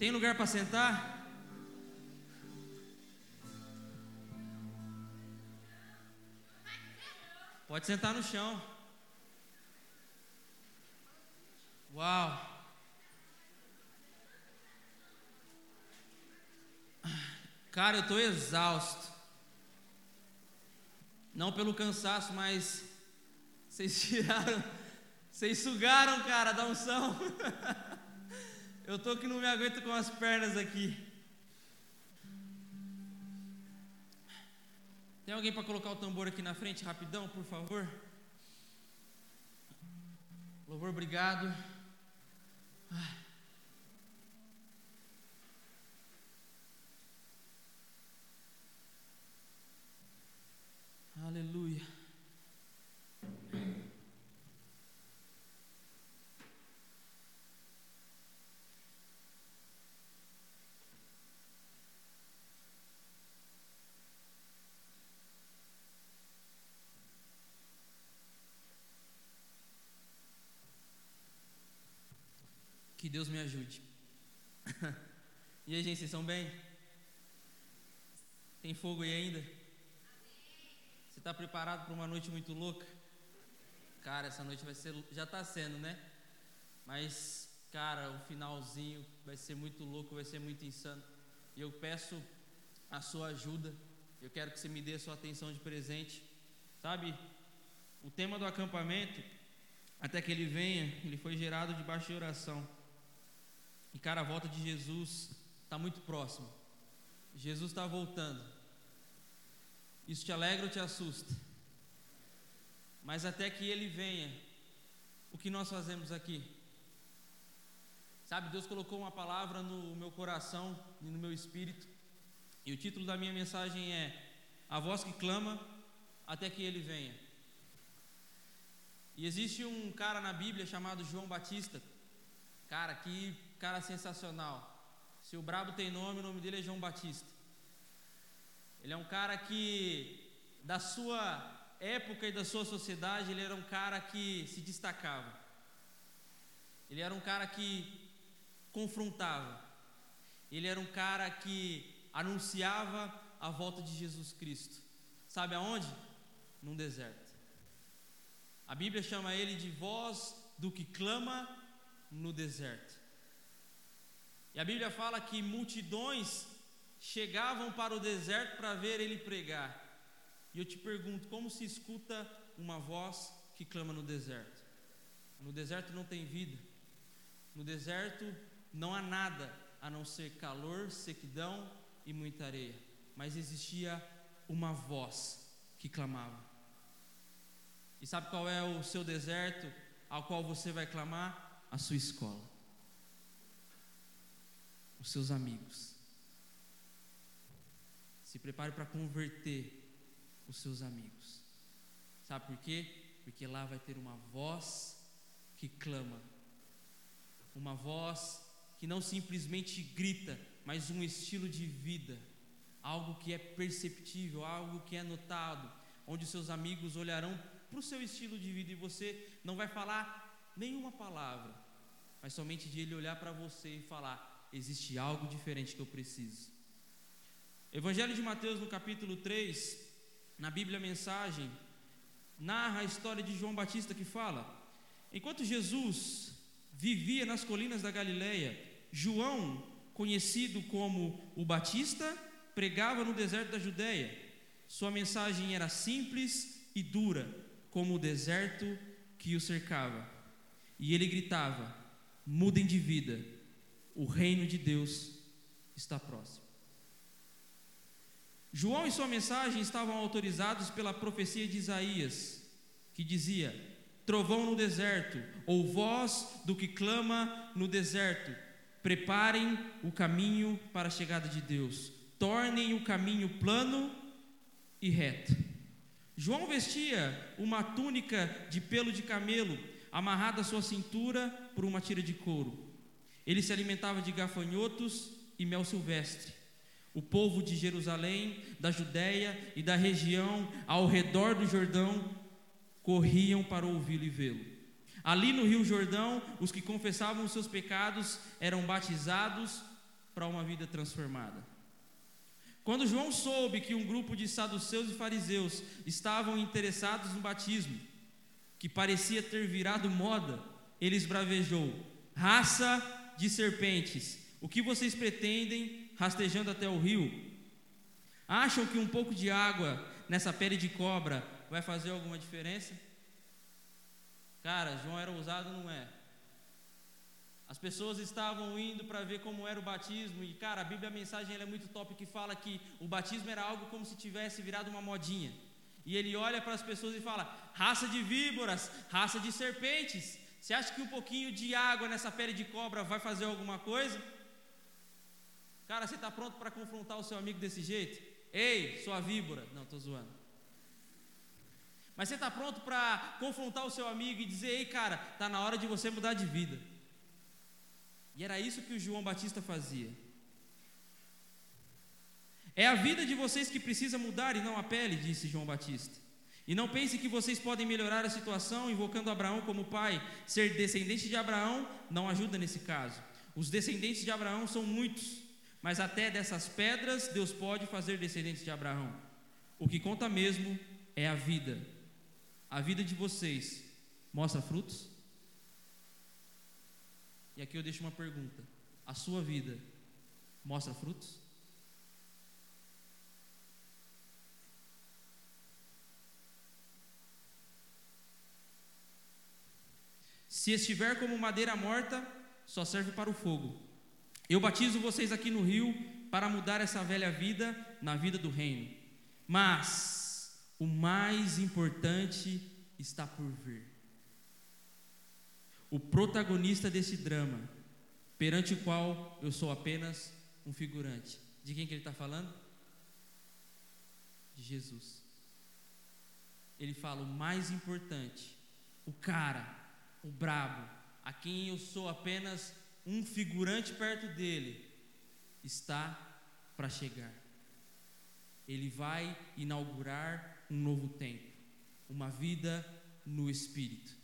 Tem lugar para sentar? Pode sentar no chão. Uau! Cara, eu estou exausto. Não pelo cansaço, mas vocês tiraram, vocês sugaram, cara, da unção. Eu tô que não me aguento com as pernas aqui. Tem alguém para colocar o tambor aqui na frente, rapidão, por favor? Louvor, obrigado. Aleluia. Deus me ajude. e aí, gente, vocês estão bem? Tem fogo aí ainda? Você está preparado para uma noite muito louca? Cara, essa noite vai ser. Já está sendo, né? Mas, cara, o finalzinho vai ser muito louco, vai ser muito insano. E eu peço a sua ajuda. Eu quero que você me dê a sua atenção de presente. Sabe, o tema do acampamento, até que ele venha, ele foi gerado debaixo de oração. E cara, a volta de Jesus está muito próximo. Jesus está voltando. Isso te alegra ou te assusta? Mas até que ele venha, o que nós fazemos aqui? Sabe, Deus colocou uma palavra no meu coração e no meu espírito. E o título da minha mensagem é A voz que clama até que ele venha. E existe um cara na Bíblia chamado João Batista. Cara, que cara sensacional. Se o brabo tem nome, o nome dele é João Batista. Ele é um cara que, da sua época e da sua sociedade, ele era um cara que se destacava. Ele era um cara que confrontava. Ele era um cara que anunciava a volta de Jesus Cristo. Sabe aonde? Num deserto. A Bíblia chama ele de voz do que clama no deserto. E a Bíblia fala que multidões chegavam para o deserto para ver ele pregar. E eu te pergunto, como se escuta uma voz que clama no deserto? No deserto não tem vida. No deserto não há nada a não ser calor, sequidão e muita areia. Mas existia uma voz que clamava. E sabe qual é o seu deserto ao qual você vai clamar? A sua escola os seus amigos. Se prepare para converter os seus amigos. Sabe por quê? Porque lá vai ter uma voz que clama. Uma voz que não simplesmente grita, mas um estilo de vida. Algo que é perceptível, algo que é notado, onde os seus amigos olharão para o seu estilo de vida e você não vai falar nenhuma palavra, mas somente de ele olhar para você e falar: existe algo diferente que eu preciso. Evangelho de Mateus, no capítulo 3, na Bíblia Mensagem, narra a história de João Batista que fala: Enquanto Jesus vivia nas colinas da Galileia, João, conhecido como o Batista, pregava no deserto da Judéia. Sua mensagem era simples e dura, como o deserto que o cercava. E ele gritava: Mudem de vida o reino de Deus está próximo. João e sua mensagem estavam autorizados pela profecia de Isaías, que dizia: Trovão no deserto, ou voz do que clama no deserto, preparem o caminho para a chegada de Deus, tornem o caminho plano e reto. João vestia uma túnica de pelo de camelo, amarrada à sua cintura por uma tira de couro. Ele se alimentava de gafanhotos e mel silvestre. O povo de Jerusalém, da Judéia e da região ao redor do Jordão corriam para ouvi-lo e vê-lo. Ali no Rio Jordão, os que confessavam os seus pecados eram batizados para uma vida transformada. Quando João soube que um grupo de saduceus e fariseus estavam interessados no batismo, que parecia ter virado moda, ele esbravejou: Raça de serpentes, o que vocês pretendem rastejando até o rio? Acham que um pouco de água nessa pele de cobra vai fazer alguma diferença? Cara, João era ousado, não é? As pessoas estavam indo para ver como era o batismo e, cara, a Bíblia, a mensagem é muito top que fala que o batismo era algo como se tivesse virado uma modinha. E ele olha para as pessoas e fala: raça de víboras, raça de serpentes. Você acha que um pouquinho de água nessa pele de cobra vai fazer alguma coisa? Cara, você está pronto para confrontar o seu amigo desse jeito? Ei, sua víbora. Não, estou zoando. Mas você está pronto para confrontar o seu amigo e dizer: ei, cara, está na hora de você mudar de vida. E era isso que o João Batista fazia. É a vida de vocês que precisa mudar e não a pele, disse João Batista. E não pense que vocês podem melhorar a situação invocando Abraão como pai. Ser descendente de Abraão não ajuda nesse caso. Os descendentes de Abraão são muitos, mas até dessas pedras Deus pode fazer descendentes de Abraão. O que conta mesmo é a vida a vida de vocês mostra frutos? E aqui eu deixo uma pergunta: a sua vida mostra frutos? Se estiver como madeira morta, só serve para o fogo. Eu batizo vocês aqui no rio para mudar essa velha vida na vida do reino. Mas o mais importante está por vir. O protagonista desse drama, perante o qual eu sou apenas um figurante. De quem que ele está falando? De Jesus. Ele fala: o mais importante, o cara, o brabo, a quem eu sou apenas um figurante perto dele, está para chegar. Ele vai inaugurar um novo tempo, uma vida no Espírito.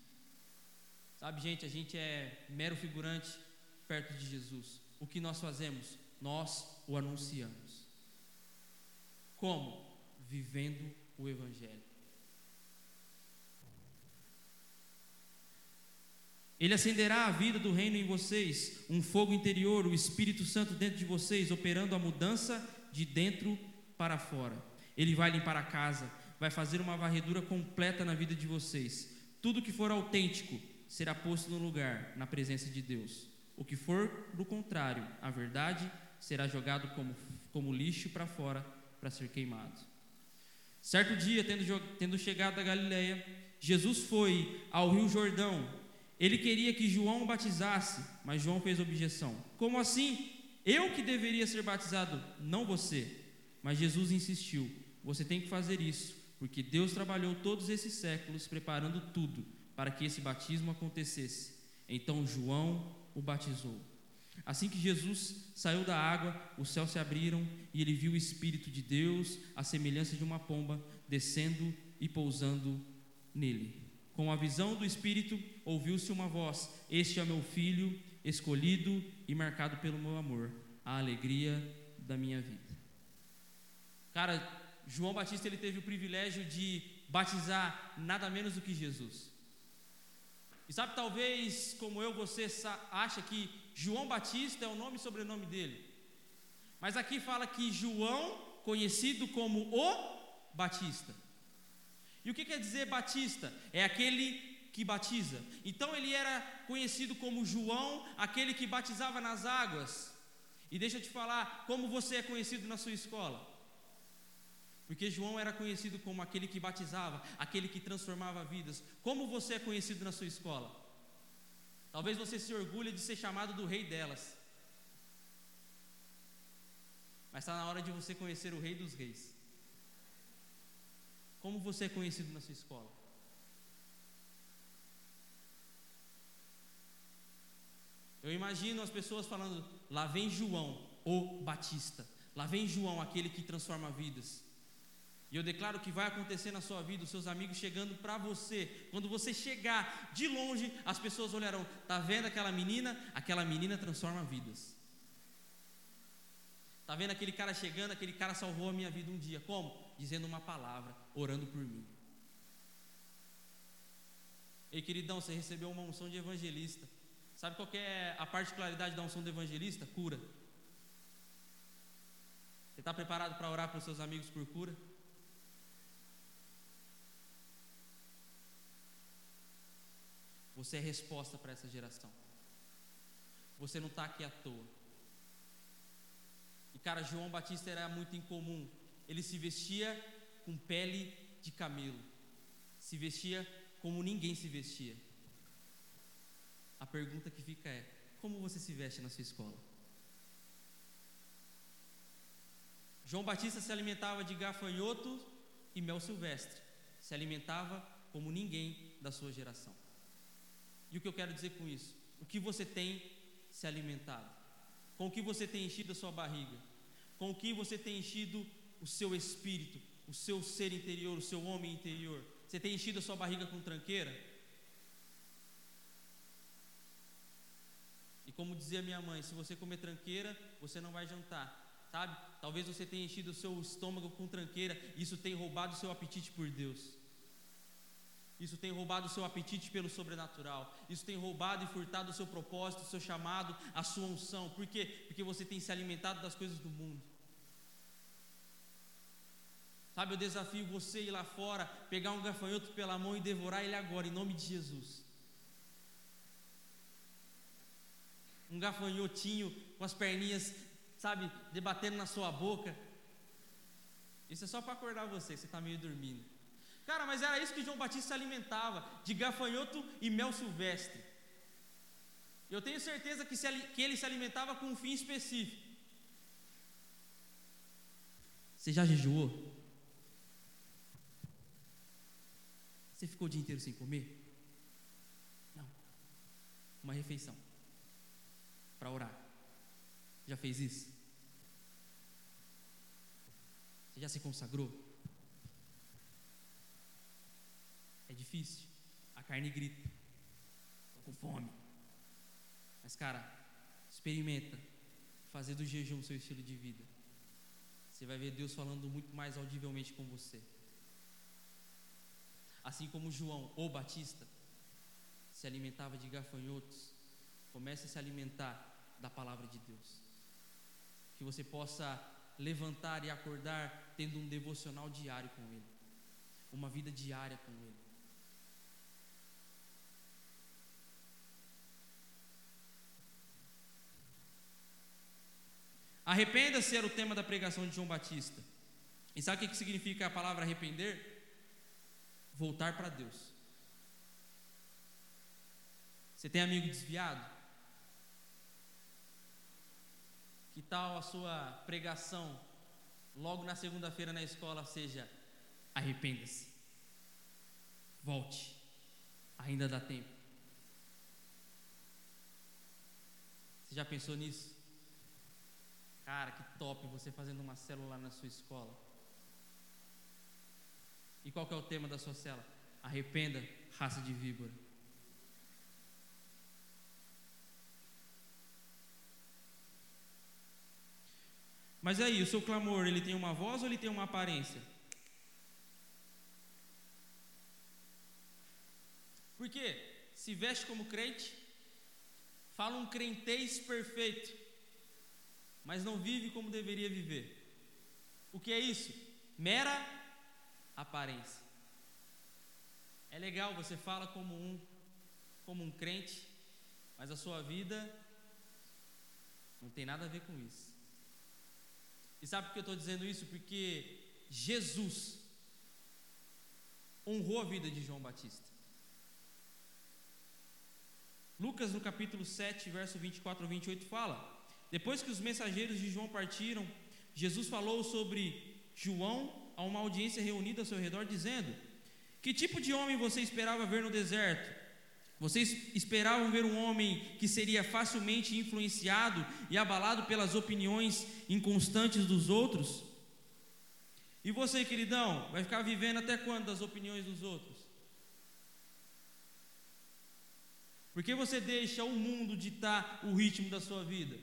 Sabe, gente, a gente é mero figurante perto de Jesus. O que nós fazemos? Nós o anunciamos. Como? Vivendo o Evangelho. Ele acenderá a vida do reino em vocês, um fogo interior, o Espírito Santo dentro de vocês, operando a mudança de dentro para fora. Ele vai limpar a casa, vai fazer uma varredura completa na vida de vocês. Tudo que for autêntico será posto no lugar, na presença de Deus. O que for do contrário, a verdade será jogado como, como lixo para fora para ser queimado. Certo dia, tendo, tendo chegado a Galiléia, Jesus foi ao Rio Jordão. Ele queria que João o batizasse, mas João fez objeção. Como assim? Eu que deveria ser batizado, não você. Mas Jesus insistiu: Você tem que fazer isso, porque Deus trabalhou todos esses séculos preparando tudo para que esse batismo acontecesse. Então João o batizou. Assim que Jesus saiu da água, os céus se abriram e ele viu o Espírito de Deus, a semelhança de uma pomba, descendo e pousando nele. Com a visão do Espírito, ouviu-se uma voz: Este é meu filho, escolhido e marcado pelo meu amor, a alegria da minha vida. Cara, João Batista ele teve o privilégio de batizar nada menos do que Jesus. E sabe, talvez como eu, você acha que João Batista é o nome e sobrenome dele. Mas aqui fala que João, conhecido como o Batista. E o que quer dizer Batista? É aquele que batiza. Então ele era conhecido como João, aquele que batizava nas águas. E deixa eu te falar como você é conhecido na sua escola. Porque João era conhecido como aquele que batizava, aquele que transformava vidas. Como você é conhecido na sua escola? Talvez você se orgulhe de ser chamado do rei delas. Mas está na hora de você conhecer o rei dos reis. Como você é conhecido na sua escola? Eu imagino as pessoas falando: lá vem João, o Batista. Lá vem João, aquele que transforma vidas. E eu declaro que vai acontecer na sua vida, os seus amigos chegando para você. Quando você chegar de longe, as pessoas olharão: "Tá vendo aquela menina? Aquela menina transforma vidas". Tá vendo aquele cara chegando, aquele cara salvou a minha vida um dia. Como? Dizendo uma palavra, orando por mim. Ei, queridão, você recebeu uma unção de evangelista. Sabe qual é a particularidade da unção do evangelista? Cura. Você está preparado para orar para os seus amigos por cura? Você é resposta para essa geração. Você não está aqui à toa. E cara, João Batista era muito incomum. Ele se vestia com pele de camelo. Se vestia como ninguém se vestia. A pergunta que fica é: como você se veste na sua escola? João Batista se alimentava de gafanhoto e mel silvestre. Se alimentava como ninguém da sua geração. E o que eu quero dizer com isso? O que você tem se alimentado? Com o que você tem enchido a sua barriga? Com o que você tem enchido o seu espírito, o seu ser interior, o seu homem interior? Você tem enchido a sua barriga com tranqueira? E como dizia minha mãe, se você comer tranqueira, você não vai jantar, sabe? Talvez você tenha enchido o seu estômago com tranqueira, isso tem roubado o seu apetite por Deus. Isso tem roubado o seu apetite pelo sobrenatural. Isso tem roubado e furtado o seu propósito, o seu chamado, a sua unção. Por quê? Porque você tem se alimentado das coisas do mundo. Sabe, eu desafio você ir lá fora, pegar um gafanhoto pela mão e devorar ele agora, em nome de Jesus. Um gafanhotinho com as perninhas, sabe, debatendo na sua boca. Isso é só para acordar você, você está meio dormindo. Cara, mas era isso que João Batista se alimentava, de gafanhoto e mel silvestre. Eu tenho certeza que, se, que ele se alimentava com um fim específico. Você já jejuou? Você ficou o dia inteiro sem comer? Não. Uma refeição. Para orar. Já fez isso? Você já se consagrou? É difícil. A carne grita. Estou com fome. Mas, cara, experimenta fazer do jejum seu estilo de vida. Você vai ver Deus falando muito mais audivelmente com você. Assim como João, ou Batista, se alimentava de gafanhotos, comece a se alimentar da palavra de Deus. Que você possa levantar e acordar tendo um devocional diário com Ele, uma vida diária com Ele. Arrependa-se era o tema da pregação de João Batista. E sabe o que significa a palavra arrepender? Voltar para Deus. Você tem amigo desviado? Que tal a sua pregação logo na segunda-feira na escola seja arrependa-se. Volte. Ainda dá tempo. Você já pensou nisso? Cara, que top você fazendo uma célula na sua escola. E qual que é o tema da sua célula? Arrependa, raça de víbora. Mas aí, o seu clamor, ele tem uma voz ou ele tem uma aparência? Porque se veste como crente, fala um crentez perfeito, mas não vive como deveria viver. O que é isso? Mera aparência. É legal, você fala como um como um crente, mas a sua vida não tem nada a ver com isso. E sabe por que eu estou dizendo isso? Porque Jesus honrou a vida de João Batista. Lucas, no capítulo 7, verso 24 a 28, fala: depois que os mensageiros de João partiram, Jesus falou sobre João a uma audiência reunida ao seu redor, dizendo: Que tipo de homem você esperava ver no deserto? Vocês esperavam ver um homem que seria facilmente influenciado e abalado pelas opiniões inconstantes dos outros? E você, queridão, vai ficar vivendo até quando das opiniões dos outros? Por que você deixa o mundo ditar o ritmo da sua vida?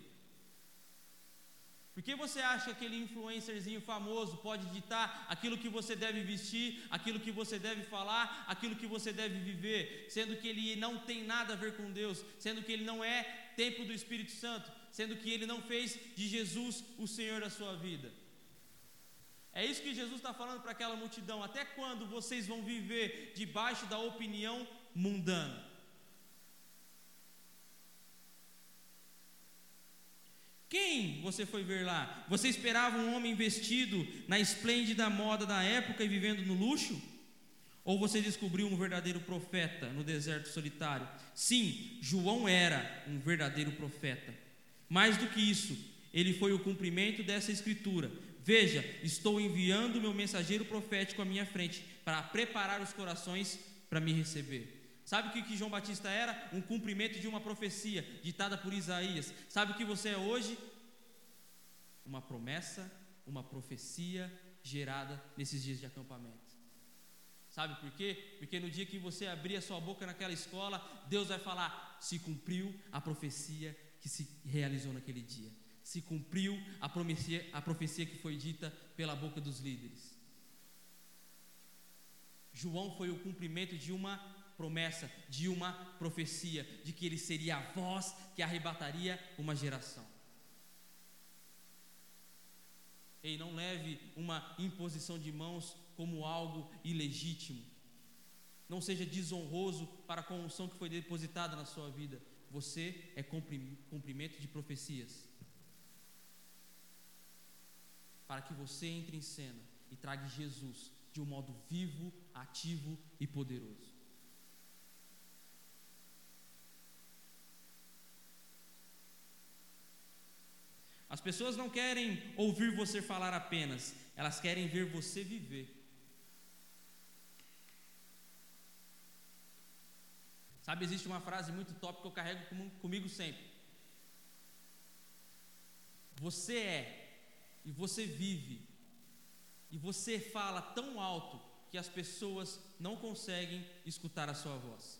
Por que você acha que aquele influencerzinho famoso pode ditar aquilo que você deve vestir, aquilo que você deve falar, aquilo que você deve viver, sendo que ele não tem nada a ver com Deus, sendo que ele não é templo do Espírito Santo, sendo que ele não fez de Jesus o Senhor da sua vida? É isso que Jesus está falando para aquela multidão. Até quando vocês vão viver debaixo da opinião mundana? Quem você foi ver lá? Você esperava um homem vestido na esplêndida moda da época e vivendo no luxo? Ou você descobriu um verdadeiro profeta no deserto solitário? Sim, João era um verdadeiro profeta. Mais do que isso, ele foi o cumprimento dessa escritura. Veja, estou enviando meu mensageiro profético à minha frente para preparar os corações para me receber. Sabe o que, que João Batista era? Um cumprimento de uma profecia ditada por Isaías. Sabe o que você é hoje? Uma promessa, uma profecia gerada nesses dias de acampamento. Sabe por quê? Porque no dia que você abrir a sua boca naquela escola, Deus vai falar: se cumpriu a profecia que se realizou naquele dia. Se cumpriu a profecia, a profecia que foi dita pela boca dos líderes. João foi o cumprimento de uma promessa, de uma profecia, de que ele seria a voz que arrebataria uma geração. Ei, não leve uma imposição de mãos como algo ilegítimo. Não seja desonroso para a unção que foi depositada na sua vida. Você é cumprimento de profecias. Para que você entre em cena e traga Jesus de um modo vivo, ativo e poderoso. As pessoas não querem ouvir você falar apenas, elas querem ver você viver. Sabe, existe uma frase muito top que eu carrego comigo sempre. Você é e você vive e você fala tão alto que as pessoas não conseguem escutar a sua voz.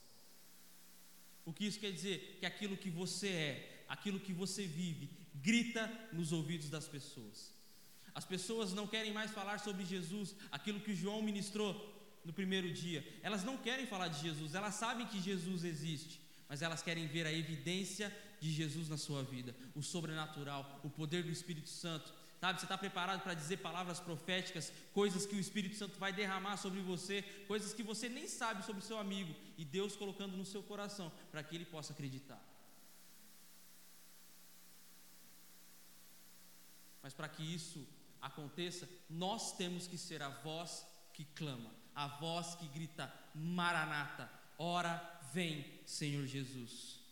O que isso quer dizer? Que aquilo que você é, aquilo que você vive, grita nos ouvidos das pessoas. As pessoas não querem mais falar sobre Jesus, aquilo que João ministrou no primeiro dia. Elas não querem falar de Jesus, elas sabem que Jesus existe, mas elas querem ver a evidência de Jesus na sua vida, o sobrenatural, o poder do Espírito Santo. Sabe, você está preparado para dizer palavras proféticas, coisas que o Espírito Santo vai derramar sobre você, coisas que você nem sabe sobre o seu amigo, e Deus colocando no seu coração para que ele possa acreditar. Mas para que isso aconteça, nós temos que ser a voz que clama, a voz que grita: Maranata, ora vem, Senhor Jesus.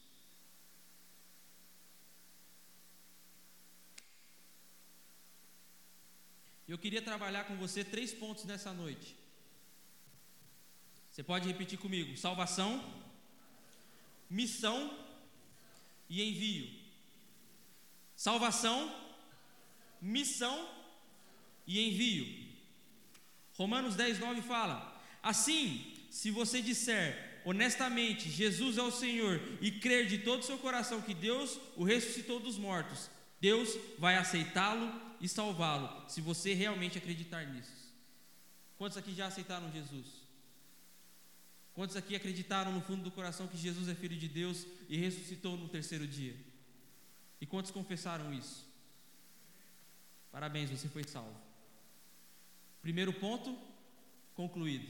Eu queria trabalhar com você três pontos nessa noite. Você pode repetir comigo: salvação, missão e envio. Salvação, missão e envio. Romanos 10, 9 fala: Assim, se você disser honestamente Jesus é o Senhor e crer de todo o seu coração que Deus o ressuscitou dos mortos, Deus vai aceitá-lo e salvá-lo, se você realmente acreditar nisso. Quantos aqui já aceitaram Jesus? Quantos aqui acreditaram no fundo do coração que Jesus é filho de Deus e ressuscitou no terceiro dia? E quantos confessaram isso? Parabéns, você foi salvo. Primeiro ponto, concluído.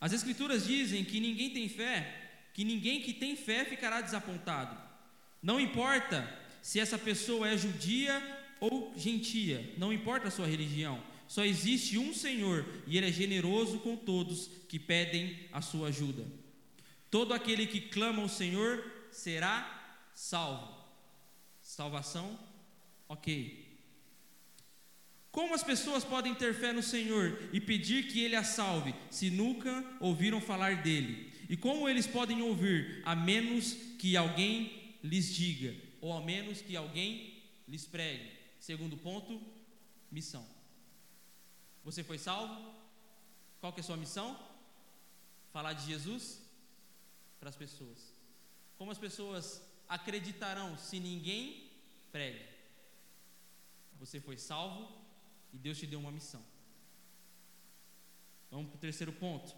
As Escrituras dizem que ninguém tem fé, que ninguém que tem fé ficará desapontado. Não importa se essa pessoa é judia ou gentia, não importa a sua religião, só existe um Senhor e Ele é generoso com todos que pedem a sua ajuda. Todo aquele que clama ao Senhor será salvo. Salvação, ok. Como as pessoas podem ter fé no Senhor e pedir que Ele a salve, se nunca ouviram falar dele? E como eles podem ouvir, a menos que alguém lhes diga, ou a menos que alguém lhes pregue? Segundo ponto, missão. Você foi salvo? Qual que é a sua missão? Falar de Jesus para as pessoas. Como as pessoas acreditarão se ninguém pregue. Você foi salvo e Deus te deu uma missão. Vamos para o terceiro ponto.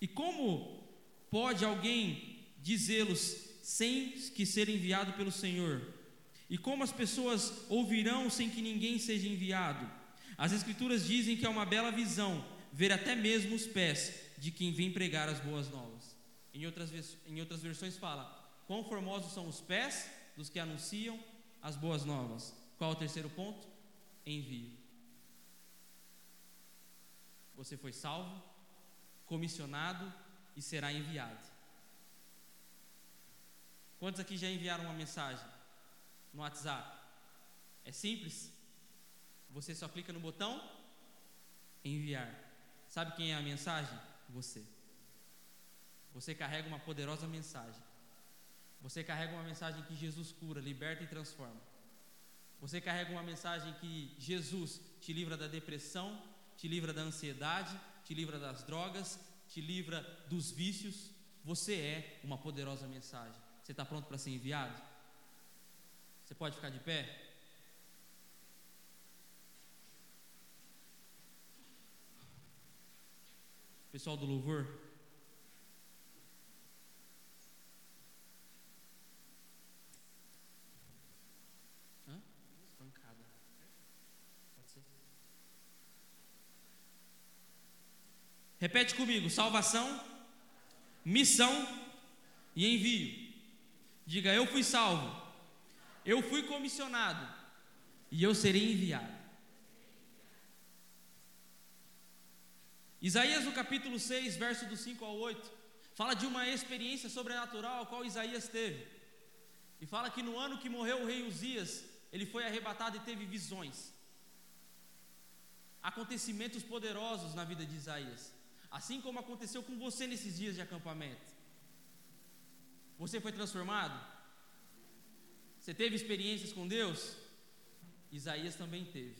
E como pode alguém dizê-los sem que ser enviado pelo Senhor? E como as pessoas ouvirão sem que ninguém seja enviado? As Escrituras dizem que é uma bela visão ver até mesmo os pés de quem vem pregar as boas novas. Em outras, em outras versões fala: quão formosos são os pés dos que anunciam as boas novas. Qual é o terceiro ponto? Envio. Você foi salvo, comissionado e será enviado. Quantos aqui já enviaram uma mensagem no WhatsApp? É simples. Você só clica no botão enviar. Sabe quem é a mensagem? Você. Você carrega uma poderosa mensagem. Você carrega uma mensagem que Jesus cura, liberta e transforma. Você carrega uma mensagem que Jesus te livra da depressão, te livra da ansiedade, te livra das drogas, te livra dos vícios. Você é uma poderosa mensagem. Você está pronto para ser enviado? Você pode ficar de pé? Pessoal do louvor, Repete comigo: salvação, missão e envio. Diga: Eu fui salvo, eu fui comissionado e eu serei enviado. Isaías, no capítulo 6, verso do 5 ao 8, fala de uma experiência sobrenatural a qual Isaías teve. E fala que no ano que morreu o rei Uzias, ele foi arrebatado e teve visões. Acontecimentos poderosos na vida de Isaías. Assim como aconteceu com você nesses dias de acampamento. Você foi transformado? Você teve experiências com Deus? Isaías também teve.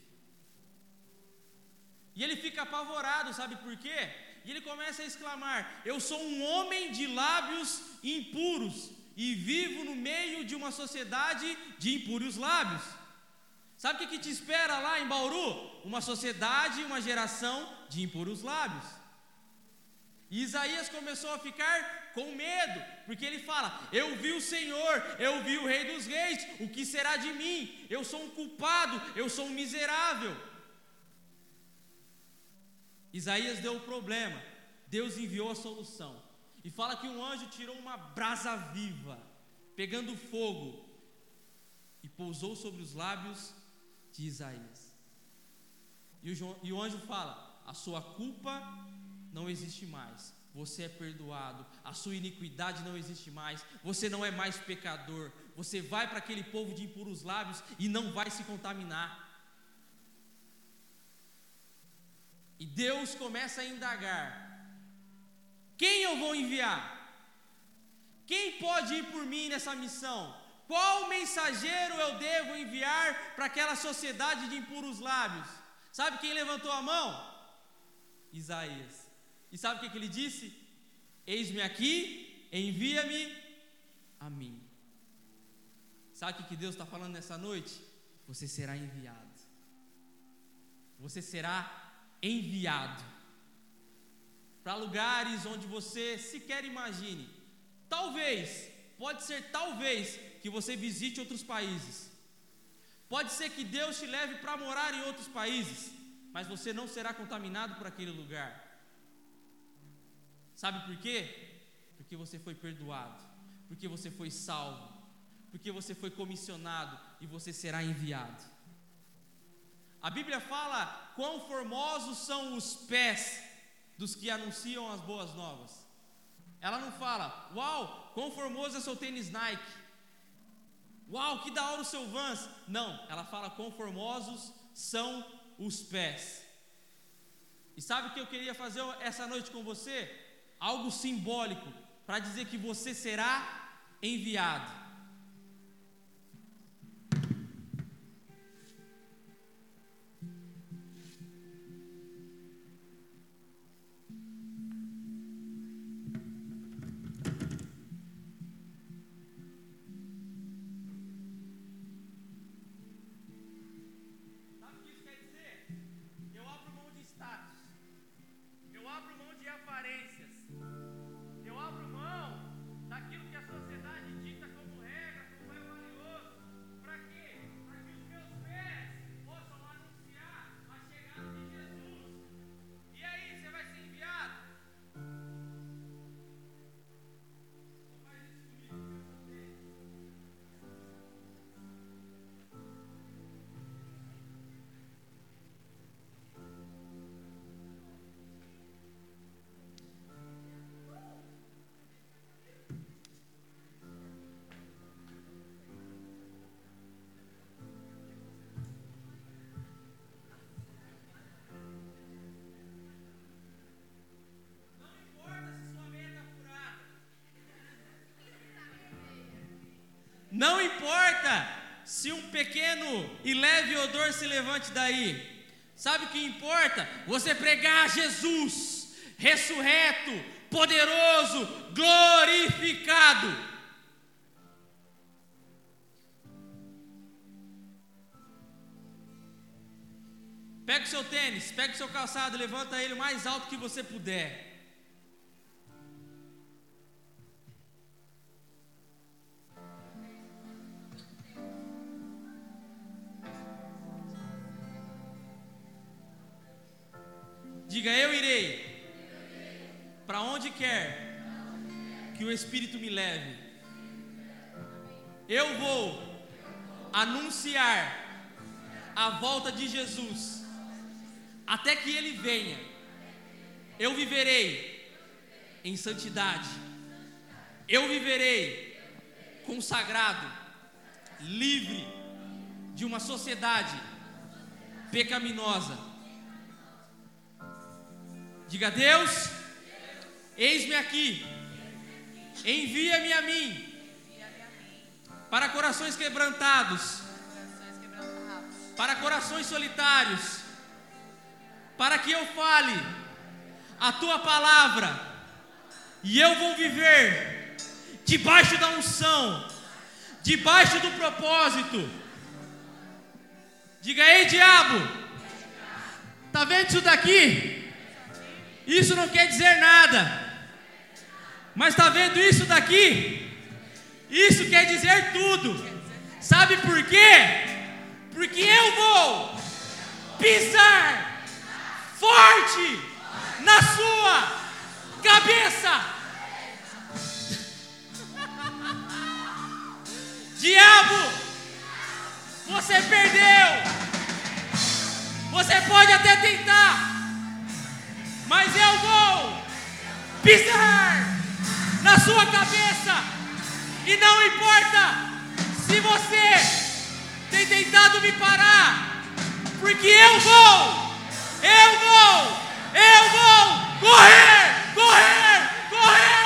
E ele fica apavorado, sabe por quê? E ele começa a exclamar: Eu sou um homem de lábios impuros e vivo no meio de uma sociedade de impuros lábios. Sabe o que, te espera lá em Bauru? Uma sociedade, uma geração de impuros lábios. E Isaías começou a ficar com medo, porque ele fala: Eu vi o Senhor, eu vi o Rei dos Reis, o que será de mim? Eu sou um culpado, eu sou um miserável. Isaías deu o problema, Deus enviou a solução, e fala que um anjo tirou uma brasa viva, pegando fogo, e pousou sobre os lábios de Isaías. E o, anjo fala: A sua culpa não existe mais. Você é perdoado, a sua iniquidade não existe mais, você não é mais pecador. Você vai para aquele povo de impuros lábios e não vai se contaminar. E Deus começa a indagar: quem eu vou enviar? Quem pode ir por mim nessa missão? Qual mensageiro eu devo enviar para aquela sociedade de impuros lábios? Sabe quem levantou a mão? Isaías. E sabe o que, que ele disse? Eis-me aqui, envia-me a mim. Sabe o que, que Deus está falando nessa noite? Você será enviado. Você será enviado para lugares onde você sequer imagine. Talvez, pode ser talvez que você visite outros países. Pode ser que Deus te leve para morar em outros países, mas você não será contaminado por aquele lugar. Sabe por quê? Porque você foi perdoado, porque você foi salvo, porque você foi comissionado e você será enviado. A Bíblia fala quão formosos são os pés dos que anunciam as boas novas. Ela não fala, uau, quão formoso é seu tênis Nike. Uau, que da hora o seu Vans. Não, ela fala quão formosos são os pés. E sabe o que eu queria fazer essa noite com você? Algo simbólico para dizer que você será enviado. Não importa se um pequeno e leve odor se levante daí. Sabe o que importa? Você pregar Jesus, ressurreto, poderoso, glorificado. Pega o seu tênis, pega o seu calçado, levanta ele o mais alto que você puder. Leve. Eu vou anunciar a volta de Jesus até que ele venha. Eu viverei em santidade. Eu viverei consagrado, livre de uma sociedade pecaminosa Diga, Deus, eis-me aqui, envia-me a mim, para corações quebrantados, para corações solitários, para que eu fale a tua palavra, e eu vou viver debaixo da unção, debaixo do propósito. Diga, ei diabo, tá vendo isso daqui? Isso não quer dizer nada. Mas está vendo isso daqui? Isso quer dizer tudo. Sabe por quê? Porque eu vou pisar forte na sua cabeça. Diabo, você perdeu. Você pode até tentar, mas eu vou pisar na sua cabeça. E não importa se você tem tentado me parar, porque eu vou, eu vou, eu vou correr, correr, correr.